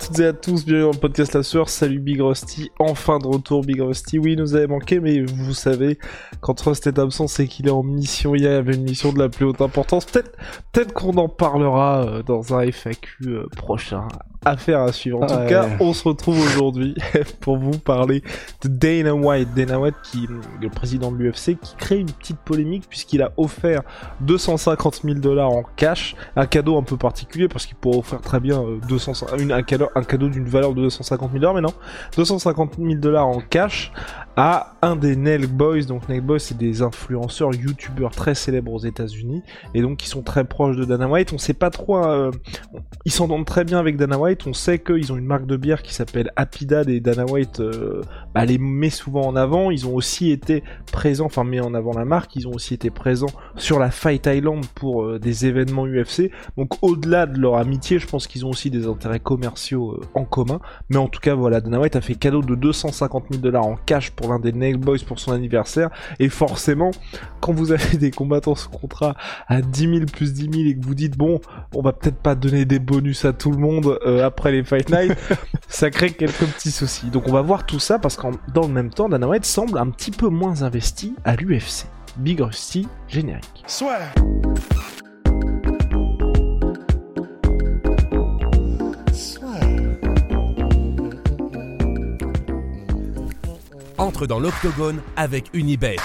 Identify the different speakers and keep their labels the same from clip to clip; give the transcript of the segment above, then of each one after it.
Speaker 1: Toutes et à tous, bienvenue dans le podcast La Sueur, salut Big Rusty, enfin de retour Big Rusty, oui nous avait manqué mais vous savez, quand Rust est absent c'est qu'il est en mission, il y avait une mission de la plus haute importance, peut-être peut qu'on en parlera euh, dans un FAQ euh, prochain, affaire à suivre. En tout cas, on se retrouve aujourd'hui pour vous parler de Dana White. Dana White, qui est le président de l'UFC, qui crée une petite polémique puisqu'il a offert 250 000 dollars en cash, un cadeau un peu particulier parce qu'il pourrait offrir très bien 200, euh, une, un cadeau, un cadeau d'une valeur de 250 000 dollars, mais non, 250 000 dollars en cash à un des Nail Boys. Donc Nail Boys, c'est des influenceurs, youtubeurs très célèbres aux États-Unis et donc qui sont très proches de Dana White. On sait pas trop, euh, ils s'entendent très bien avec Dana White. On sait qu'ils ont une marque de bière qui s'appelle Happy Dad et Dana White euh, bah, les met souvent en avant. Ils ont aussi été présents, enfin met en avant la marque. Ils ont aussi été présents sur la Fight Island pour euh, des événements UFC. Donc au-delà de leur amitié, je pense qu'ils ont aussi des intérêts commerciaux en commun. Mais en tout cas, voilà, Dana White a fait cadeau de 250 000 dollars en cash pour l'un des Nail Boys pour son anniversaire. Et forcément, quand vous avez des combattants sous contrat à 10 000 plus 10 000 et que vous dites, bon, on va peut-être pas donner des bonus à tout le monde euh, après les Fight Night, ça crée quelques petits soucis. Donc on va voir tout ça parce qu'en dans le même temps, Dana White semble un petit peu moins investi à l'UFC. Big Rusty, générique. Soit.
Speaker 2: Dans l'octogone avec Unibet.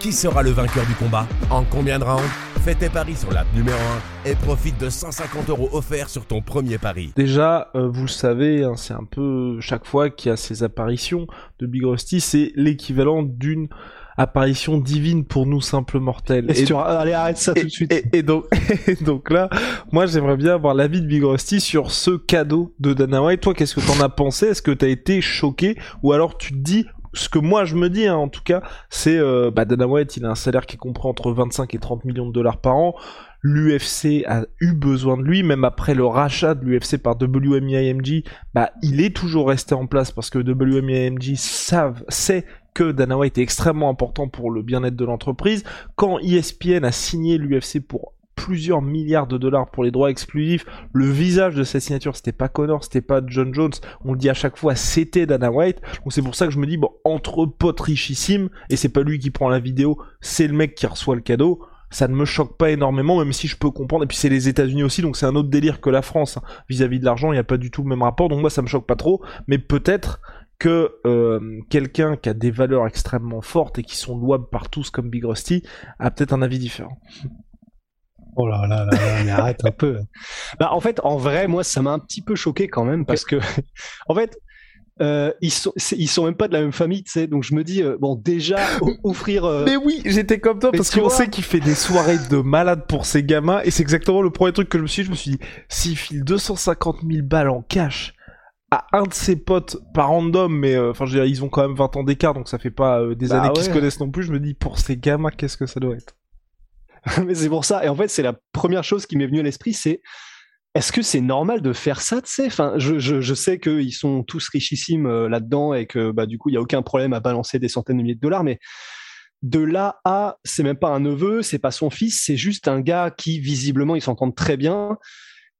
Speaker 2: Qui sera le vainqueur du combat? En combien de rounds? Fais tes paris sur l'app numéro 1 et profite de 150 euros offerts sur ton premier pari.
Speaker 1: Déjà, euh, vous le savez, hein, c'est un peu chaque fois qu'il y a ces apparitions de Big Rusty, c'est l'équivalent d'une apparition divine pour nous simples mortels.
Speaker 3: Et, allez arrête ça tout de suite.
Speaker 1: Et, donc, donc là, moi j'aimerais bien avoir l'avis de Big Rusty sur ce cadeau de Dana White. Toi, qu'est-ce que t'en as pensé? Est-ce que t'as été choqué? Ou alors tu te dis ce que moi je me dis hein, en tout cas, c'est euh, bah Dana White, il a un salaire qui comprend entre 25 et 30 millions de dollars par an. L'UFC a eu besoin de lui, même après le rachat de l'UFC par WMIMG, bah il est toujours resté en place parce que WMIMG savent, sait que Dana White est extrêmement important pour le bien-être de l'entreprise. Quand ESPN a signé l'UFC pour plusieurs milliards de dollars pour les droits exclusifs. Le visage de cette signature, c'était pas Connor, c'était pas John Jones. On le dit à chaque fois, c'était Dana White. Donc c'est pour ça que je me dis, bon, entre potes richissimes, et c'est pas lui qui prend la vidéo, c'est le mec qui reçoit le cadeau. Ça ne me choque pas énormément, même si je peux comprendre. Et puis c'est les États-Unis aussi, donc c'est un autre délire que la France vis-à-vis de l'argent. Il n'y a pas du tout le même rapport, donc moi ça me choque pas trop. Mais peut-être que euh, quelqu'un qui a des valeurs extrêmement fortes et qui sont louables par tous comme Big Rusty a peut-être un avis différent.
Speaker 3: Oh là là là, mais arrête un peu. Bah en fait, en vrai, moi, ça m'a un petit peu choqué quand même parce que, en fait, euh, ils sont ils sont même pas de la même famille, tu sais. Donc je me dis euh, bon déjà offrir.
Speaker 1: Mais oui, j'étais comme toi parce qu'on sait qu'il fait des soirées de malade pour ses gamins et c'est exactement le premier truc que je me suis dit. Je me suis dit s'il file 250 000 balles en cash à un de ses potes, pas random, mais euh, enfin, ils ont quand même 20 ans d'écart, donc ça fait pas euh, des bah années qu'ils se connaissent non plus. Je me dis, pour ces gamins, qu'est-ce que ça doit être?
Speaker 3: Mais c'est pour ça. Et en fait, c'est la première chose qui m'est venue à l'esprit, c'est est-ce que c'est normal de faire ça, tu sais? Enfin, je, je, je, sais qu'ils sont tous richissimes euh, là-dedans et que bah, du coup, il n'y a aucun problème à balancer des centaines de milliers de dollars, mais de là à, c'est même pas un neveu, c'est pas son fils, c'est juste un gars qui, visiblement, ils s'entendent très bien.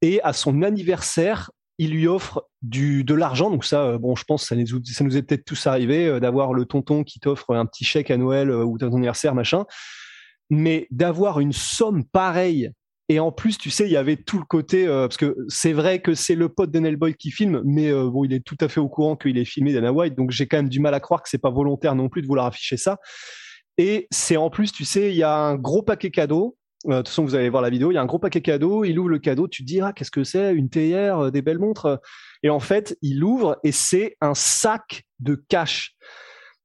Speaker 3: Et à son anniversaire, il lui offre du, de l'argent. Donc ça, euh, bon, je pense que ça nous, est peut-être tous arrivé euh, d'avoir le tonton qui t'offre un petit chèque à Noël euh, ou ton anniversaire, machin. Mais d'avoir une somme pareille et en plus, tu sais, il y avait tout le côté parce que c'est vrai que c'est le pote de Boy qui filme, mais bon, il est tout à fait au courant qu'il est filmé Dana White, donc j'ai quand même du mal à croire que c'est pas volontaire non plus de vouloir afficher ça. Et c'est en plus, tu sais, il y a un gros paquet cadeau euh, de toute façon, vous allez voir la vidéo. Il y a un gros paquet cadeau. Il ouvre le cadeau. Tu te dis, ah, qu'est-ce que c'est Une théière, euh, des belles montres. Et en fait, il ouvre et c'est un sac de cash.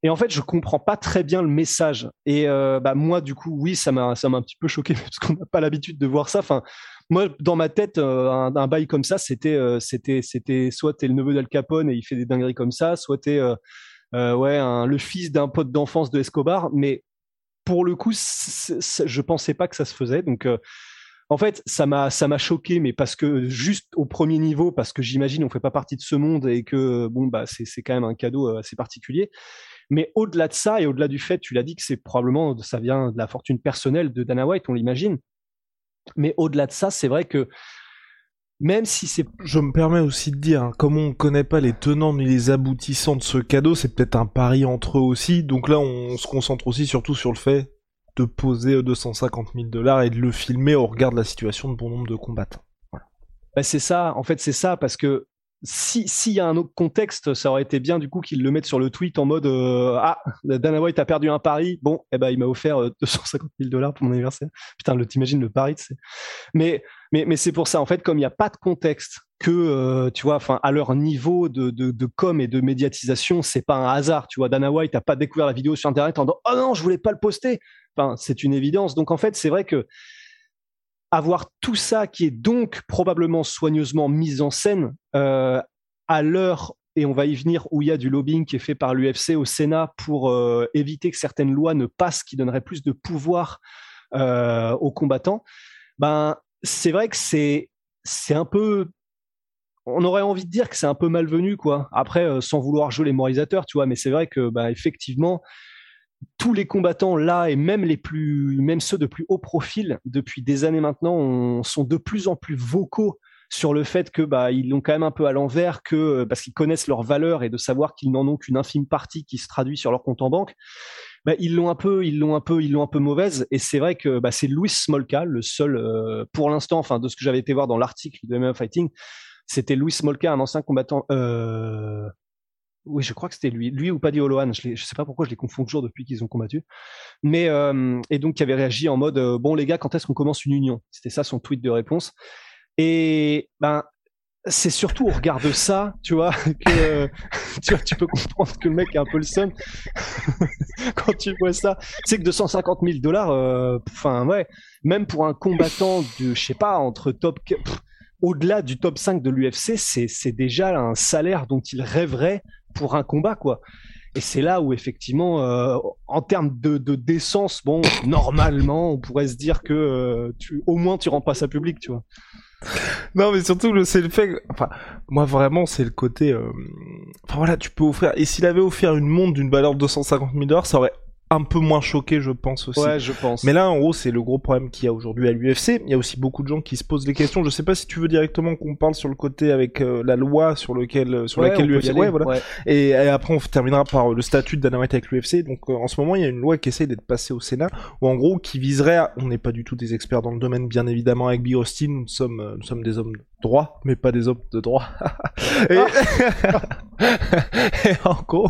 Speaker 3: Et en fait, je comprends pas très bien le message. Et euh, bah, moi, du coup, oui, ça m'a, ça m'a un petit peu choqué parce qu'on n'a pas l'habitude de voir ça. Enfin, moi, dans ma tête, un, bail comme ça, c'était, c'était, c'était soit t'es le neveu d'Al Capone et il fait des dingueries comme ça, soit t'es, ouais, le fils d'un pote d'enfance de Escobar. Mais pour le coup, je pensais pas que ça se faisait. Donc, en fait, ça m'a ça m'a choqué, mais parce que juste au premier niveau, parce que j'imagine on fait pas partie de ce monde et que bon bah c'est c'est quand même un cadeau euh, assez particulier. Mais au-delà de ça et au-delà du fait, tu l'as dit que c'est probablement ça vient de la fortune personnelle de Dana White, on l'imagine. Mais au-delà de ça, c'est vrai que même si c'est.
Speaker 1: Je me permets aussi de dire, hein, comme on ne connaît pas les tenants ni les aboutissants de ce cadeau, c'est peut-être un pari entre eux aussi. Donc là, on se concentre aussi surtout sur le fait de poser 250 000 dollars et de le filmer au regard de la situation de bon nombre de combattants.
Speaker 3: Bah, c'est ça, en fait c'est ça, parce que si s'il y a un autre contexte, ça aurait été bien du coup qu'ils le mettent sur le tweet en mode euh, ah Dana White a perdu un pari, bon eh ben il m'a offert 250 000 dollars pour mon anniversaire. Putain, t'imagines le pari, mais mais mais c'est pour ça en fait comme il n'y a pas de contexte que euh, tu vois, enfin à leur niveau de, de, de com et de médiatisation, c'est pas un hasard. Tu vois, Dana White n'a pas découvert la vidéo sur internet en disant oh non je voulais pas le poster. Enfin c'est une évidence. Donc en fait c'est vrai que avoir tout ça qui est donc probablement soigneusement mis en scène euh, à l'heure et on va y venir où il y a du lobbying qui est fait par l'UFC au Sénat pour euh, éviter que certaines lois ne passent qui donneraient plus de pouvoir euh, aux combattants. Ben c'est vrai que c'est c'est un peu on aurait envie de dire que c'est un peu malvenu quoi. Après sans vouloir jouer les moralisateurs, tu vois, mais c'est vrai que bah effectivement tous les combattants là et même les plus, même ceux de plus haut profil depuis des années maintenant, sont de plus en plus vocaux sur le fait que bah ils l'ont quand même un peu à l'envers, que euh, parce qu'ils connaissent leur valeur et de savoir qu'ils n'en ont qu'une infime partie qui se traduit sur leur compte en banque. Bah, ils l'ont un peu, ils l'ont un peu, ils l'ont un peu mauvaise. Et c'est vrai que bah, c'est Louis Smolka, le seul, euh, pour l'instant, enfin de ce que j'avais été voir dans l'article de MMA Fighting, c'était Louis Smolka, un ancien combattant. Euh, oui, je crois que c'était lui, lui ou Paddy Holohan. Je, ne sais pas pourquoi je les confonds toujours depuis qu'ils ont combattu. Mais euh, et donc qui avait réagi en mode euh, bon les gars, quand est-ce qu'on commence une union? C'était ça son tweet de réponse. Et ben c'est surtout au regard de ça, tu vois, que tu, vois, tu peux comprendre que le mec est un peu le seum quand tu vois ça. C'est que 250 000 dollars, euh, enfin ouais, même pour un combattant de, je sais pas, entre top, au-delà du top 5 de l'UFC, c'est déjà un salaire dont il rêverait pour un combat, quoi. Et c'est là où effectivement, euh, en termes de, décence, bon, normalement, on pourrait se dire que euh, tu, au moins tu rends pas ça public, tu vois.
Speaker 1: Non, mais surtout, c'est le fait. Enfin, moi vraiment, c'est le côté. Euh, enfin voilà, tu peux offrir. Et s'il avait offert une montre d'une valeur de 250 000 dollars, ça aurait un peu moins choqué, je pense aussi.
Speaker 3: Ouais, je pense.
Speaker 1: Mais là, en gros, c'est le gros problème qu'il y a aujourd'hui à l'UFC. Il y a aussi beaucoup de gens qui se posent des questions. Je sais pas si tu veux directement qu'on parle sur le côté avec euh, la loi sur lequel, euh, sur laquelle l'UFC. Ouais, voilà. Et, après, on terminera par le statut de Dana avec l'UFC. Donc, euh, en ce moment, il y a une loi qui essaie d'être passée au Sénat, ou en gros, qui viserait. À... On n'est pas du tout des experts dans le domaine, bien évidemment, avec Big Austin. Nous sommes, nous sommes des hommes droits, mais pas des hommes de droit. et... et en gros.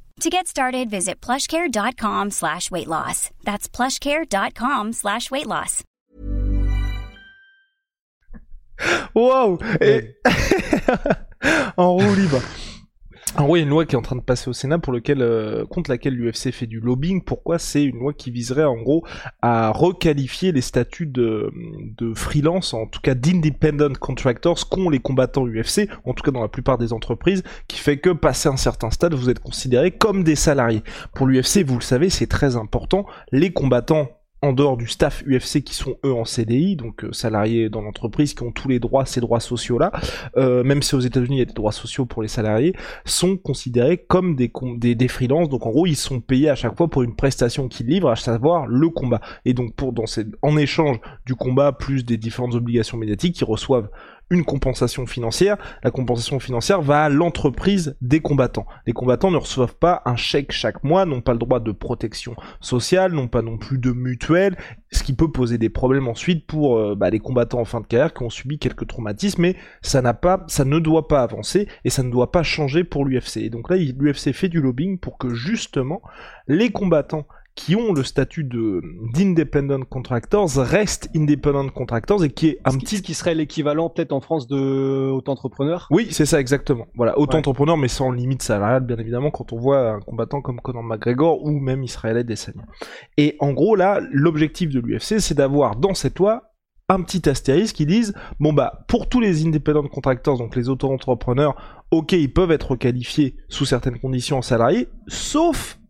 Speaker 4: To get started, visit plushcare.com slash weight loss. That's plushcare.com slash weight loss.
Speaker 1: Wow! Et... en roue libre. Alors oui, il y a une loi qui est en train de passer au Sénat pour lequel, euh, contre laquelle l'UFC fait du lobbying. Pourquoi C'est une loi qui viserait en gros à requalifier les statuts de, de freelance, en tout cas d'independent contractors, qu'ont les combattants UFC, en tout cas dans la plupart des entreprises, qui fait que passé un certain stade, vous êtes considérés comme des salariés. Pour l'UFC, vous le savez, c'est très important. Les combattants en dehors du staff UFC qui sont eux en CDI, donc euh, salariés dans l'entreprise, qui ont tous les droits, ces droits sociaux-là, euh, même si aux États-Unis il y a des droits sociaux pour les salariés, sont considérés comme des, des, des freelances. Donc en gros, ils sont payés à chaque fois pour une prestation qu'ils livrent, à savoir le combat. Et donc pour dans en échange du combat plus des différentes obligations médiatiques, ils reçoivent une compensation financière. La compensation financière va à l'entreprise des combattants. Les combattants ne reçoivent pas un chèque chaque mois, n'ont pas le droit de protection sociale, n'ont pas non plus de mutuelle, ce qui peut poser des problèmes ensuite pour euh, bah, les combattants en fin de carrière qui ont subi quelques traumatismes, mais ça n'a pas, ça ne doit pas avancer et ça ne doit pas changer pour l'UFC. Et donc là, l'UFC fait du lobbying pour que justement les combattants qui ont le statut de d'independent contractors restent independent contractors et qui est un petit
Speaker 3: qui serait l'équivalent peut-être en France de auto-entrepreneur.
Speaker 1: Oui, c'est ça exactement. Voilà, auto-entrepreneur mais sans limite salariale bien évidemment quand on voit un combattant comme Conor McGregor ou même Israël Adesanya. Et en gros là, l'objectif de l'UFC c'est d'avoir dans cette loi un petit astérisque qui disent bon bah pour tous les independent contractors donc les auto-entrepreneurs, OK, ils peuvent être qualifiés sous certaines conditions en salariés sauf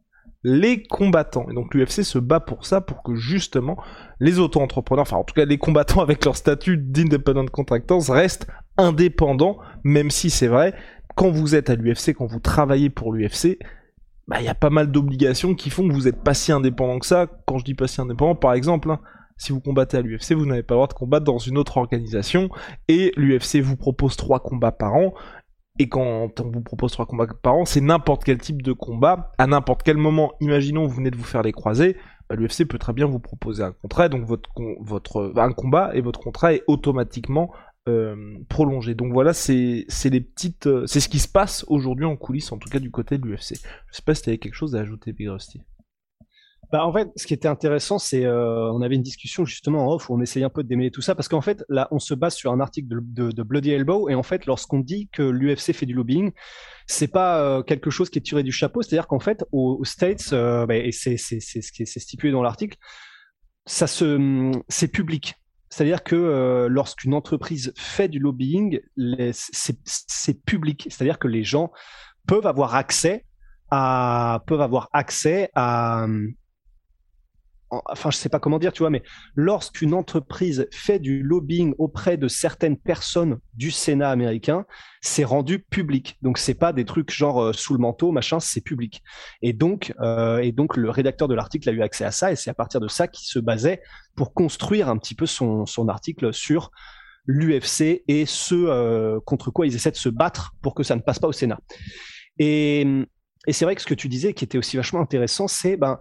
Speaker 1: les combattants. Et donc l'UFC se bat pour ça, pour que justement les auto-entrepreneurs, enfin en tout cas les combattants avec leur statut d'independent contractors restent indépendants, même si c'est vrai, quand vous êtes à l'UFC, quand vous travaillez pour l'UFC, bah il y a pas mal d'obligations qui font que vous n'êtes pas si indépendant que ça. Quand je dis pas si indépendant, par exemple, hein, si vous combattez à l'UFC, vous n'avez pas le droit de combattre dans une autre organisation, et l'UFC vous propose trois combats par an, et quand on vous propose trois combats par an, c'est n'importe quel type de combat, à n'importe quel moment. Imaginons vous venez de vous faire les croisés, bah, l'UFC peut très bien vous proposer un contrat, donc votre, votre un combat et votre contrat est automatiquement euh, prolongé. Donc voilà, c'est les petites, euh, c'est ce qui se passe aujourd'hui en coulisses, en tout cas du côté de l'UFC. Je sais pas si tu avais quelque chose à ajouter, Big Rusty.
Speaker 3: Bah, en fait, ce qui était intéressant, c'est euh, on avait une discussion justement en off où on essayait un peu de démêler tout ça parce qu'en fait, là, on se base sur un article de, Bloody Elbow et en fait, lorsqu'on dit que l'UFC fait du lobbying, c'est pas euh, quelque chose qui est tiré du chapeau, c'est-à-dire qu'en fait, aux, States, euh, bah, et c'est ce qui est stipulé dans l'article, ça se, c'est public. C'est-à-dire que lorsqu'une entreprise fait du lobbying, c'est public. C'est-à-dire que les gens peuvent avoir accès à peuvent avoir accès à, enfin je sais pas comment dire, tu vois, mais lorsqu'une entreprise fait du lobbying auprès de certaines personnes du Sénat américain, c'est rendu public. Donc c'est pas des trucs genre euh, sous le manteau, machin, c'est public. Et donc euh, et donc le rédacteur de l'article a eu accès à ça et c'est à partir de ça qu'il se basait pour construire un petit peu son, son article sur l'UFC et ce euh, contre quoi ils essaient de se battre pour que ça ne passe pas au Sénat. Et, et c'est vrai que ce que tu disais qui était aussi vachement intéressant, c'est ben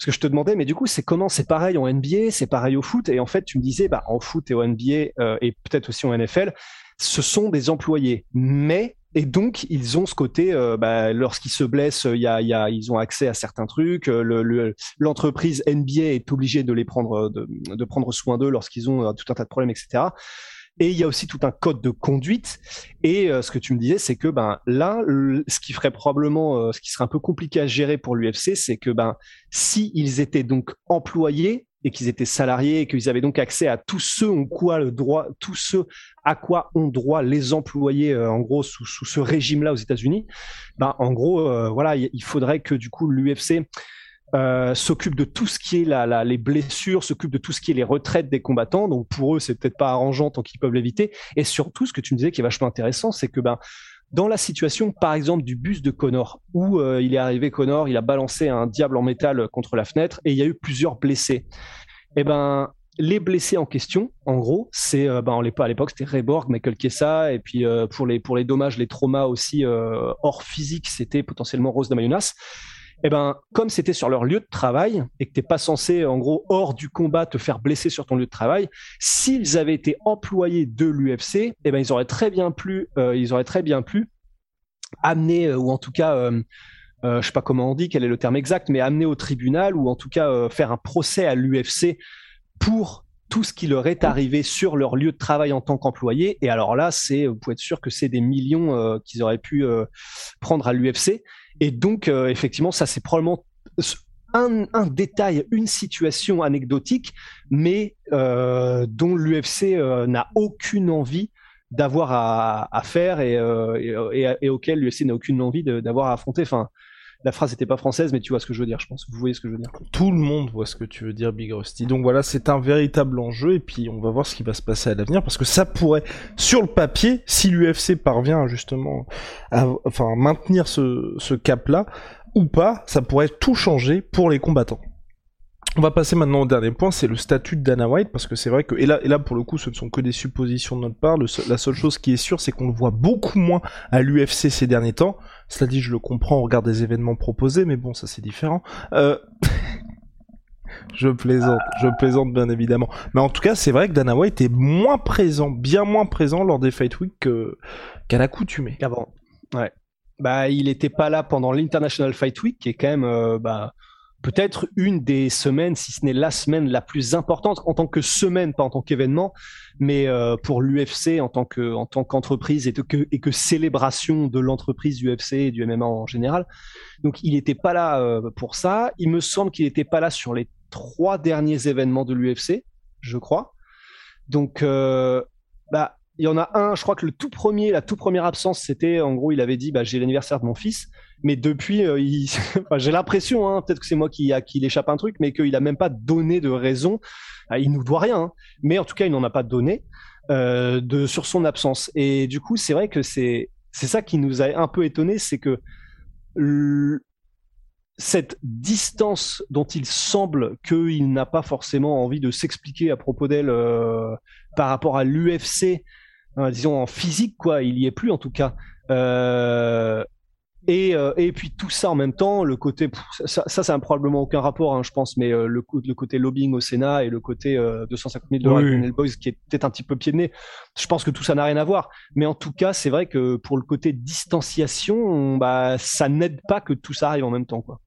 Speaker 3: parce que je te demandais, mais du coup, c'est comment C'est pareil en NBA, c'est pareil au foot. Et en fait, tu me disais, bah, en foot et au NBA euh, et peut-être aussi en NFL, ce sont des employés. Mais et donc, ils ont ce côté, euh, bah, lorsqu'ils se blessent, y a, y a, ils ont accès à certains trucs. Euh, l'entreprise NBA est obligée de les prendre, de, de prendre soin d'eux lorsqu'ils ont tout un tas de problèmes, etc. Et il y a aussi tout un code de conduite. Et euh, ce que tu me disais, c'est que ben là, ce qui ferait probablement, euh, ce qui serait un peu compliqué à gérer pour l'UFC, c'est que ben si étaient donc employés et qu'ils étaient salariés et qu'ils avaient donc accès à tous ceux ont quoi le droit, tous ceux à quoi ont droit les employés euh, en gros sous, sous ce régime-là aux États-Unis, ben en gros voilà, il faudrait que du coup l'UFC euh, s'occupe de tout ce qui est les blessures, s'occupe de tout ce qui est les retraites des combattants. Donc pour eux, c'est peut-être pas arrangeant tant qu'ils peuvent l'éviter. Et surtout, ce que tu me disais qui est vachement intéressant, c'est que ben dans la situation, par exemple, du bus de Connor, où euh, il est arrivé Connor, il a balancé un diable en métal contre la fenêtre et il y a eu plusieurs blessés. Eh ben les blessés en question, en gros, c'est euh, ben, à l'époque c'était Reborg, Michael Kessa, et puis pour les dommages, les traumas aussi hors physique, c'était potentiellement Rose Mayunas eh ben, comme c'était sur leur lieu de travail et que t'es pas censé, en gros, hors du combat, te faire blesser sur ton lieu de travail, s'ils avaient été employés de l'UFC, eh ben, ils auraient très bien pu, euh, ils auraient très bien pu amener, euh, ou en tout cas, euh, euh, je sais pas comment on dit, quel est le terme exact, mais amener au tribunal ou en tout cas faire un procès à l'UFC pour tout ce qui leur est arrivé sur leur lieu de travail en tant qu'employé. Et alors là, c'est, vous pouvez être sûr que c'est des millions qu'ils auraient pu prendre à l'UFC. Et donc, euh, effectivement, ça, c'est probablement un, détail, une situation anecdotique, mais euh, dont l'UFC euh, n'a aucune envie d'avoir à, faire et, auquel l'UFC n'a aucune envie d'avoir à affronter. La phrase n'était pas française, mais tu vois ce que je veux dire, je pense. Vous voyez ce que je veux dire.
Speaker 1: Tout le monde voit ce que tu veux dire, Big Rusty. Donc voilà, c'est un véritable enjeu, et puis on va voir ce qui va se passer à l'avenir, parce que ça pourrait, sur le papier, si l'UFC parvient justement à enfin, maintenir ce, ce cap-là, ou pas, ça pourrait tout changer pour les combattants. On va passer maintenant au dernier point, c'est le statut de Dana White, parce que c'est vrai que, et là, et là pour le coup, ce ne sont que des suppositions de notre part, la seule chose qui est sûre, c'est qu'on le voit beaucoup moins à l'UFC ces derniers temps. Cela dit, je le comprends au regard des événements proposés, mais bon, ça c'est différent. Euh... je plaisante, je plaisante bien évidemment. Mais en tout cas, c'est vrai que Dana White est moins présent, bien moins présent lors des Fight Week qu'à l'accoutumée.
Speaker 3: Qu'avant, ouais. Bah, il n'était pas là pendant l'International Fight Week, qui est quand même, euh, bah, peut-être une des semaines, si ce n'est la semaine la plus importante en tant que semaine, pas en tant qu'événement, mais euh, pour l'UFC en tant que tant qu'entreprise et que et que célébration de l'entreprise UFC et du MMA en général. Donc il n'était pas là euh, pour ça. Il me semble qu'il n'était pas là sur les trois derniers événements de l'UFC, je crois. Donc euh, bah il y en a un, je crois que le tout premier, la toute première absence, c'était en gros, il avait dit bah, j'ai l'anniversaire de mon fils. Mais depuis, euh, j'ai l'impression, hein, peut-être que c'est moi qui, l'échappe un truc, mais qu'il a même pas donné de raison. Ah, il nous doit rien, hein. mais en tout cas, il n'en a pas donné euh, de sur son absence. Et du coup, c'est vrai que c'est c'est ça qui nous a un peu étonné, c'est que cette distance dont il semble qu'il n'a pas forcément envie de s'expliquer à propos d'elle euh, par rapport à l'UFC Hein, disons en physique quoi, il y est plus en tout cas. Et, euh, et, puis tout ça en même temps, le côté, ça, ça, ça n'a probablement aucun rapport, hein, je pense, mais euh, le, le, côté lobbying au Sénat et le côté 250 000 dollars oui. Boys qui est peut-être un petit peu pied de nez, je pense que tout ça n'a rien à voir. Mais en tout cas, c'est vrai que pour le côté distanciation, bah, ça n'aide pas que tout ça arrive en même temps, quoi.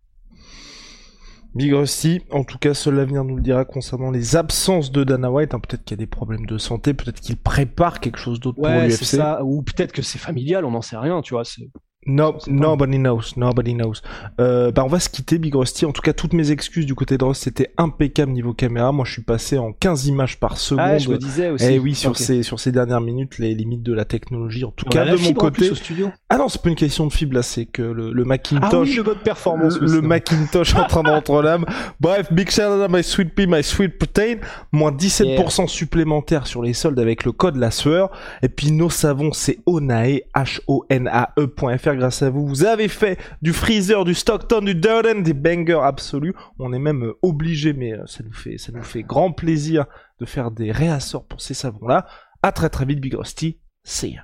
Speaker 1: Big Rusty, en tout cas, seul l'avenir nous le dira concernant les absences de Dana White. Hein, peut-être qu'il y a des problèmes de santé, peut-être qu'il prépare quelque chose d'autre pour l'UFC.
Speaker 3: Ou peut-être que c'est familial, on n'en sait rien, tu vois.
Speaker 1: No, nobody knows, nobody knows. Euh, bah on va se quitter, Big Rusty. En tout cas, toutes mes excuses du côté de Ross, c'était impeccable niveau caméra. Moi, je suis passé en 15 images par seconde. Ah,
Speaker 3: je me disais aussi.
Speaker 1: Et eh oui, sur ces sur ces dernières minutes, les limites de la technologie. En tout cas, de mon côté.
Speaker 3: Au studio.
Speaker 1: Ah non, c'est pas une question de fibre là, c'est que le, le Macintosh. Ah
Speaker 3: oui, le performance.
Speaker 1: Le, Macintosh en train d'entrer l'âme. Bref, Big shout out my sweet pea, my sweet protein. Moins 17% supplémentaire sur les soldes avec le code la sueur. Et puis nos savons, c'est Onae, H-O-N-A-E.fr. Grâce à vous, vous avez fait du Freezer, du Stockton, du Durden, des bangers absolus. On est même euh, obligé, mais euh, ça nous fait, ça nous fait grand plaisir de faire des réassorts pour ces savons-là. À très très vite, Big Rusty. See ya.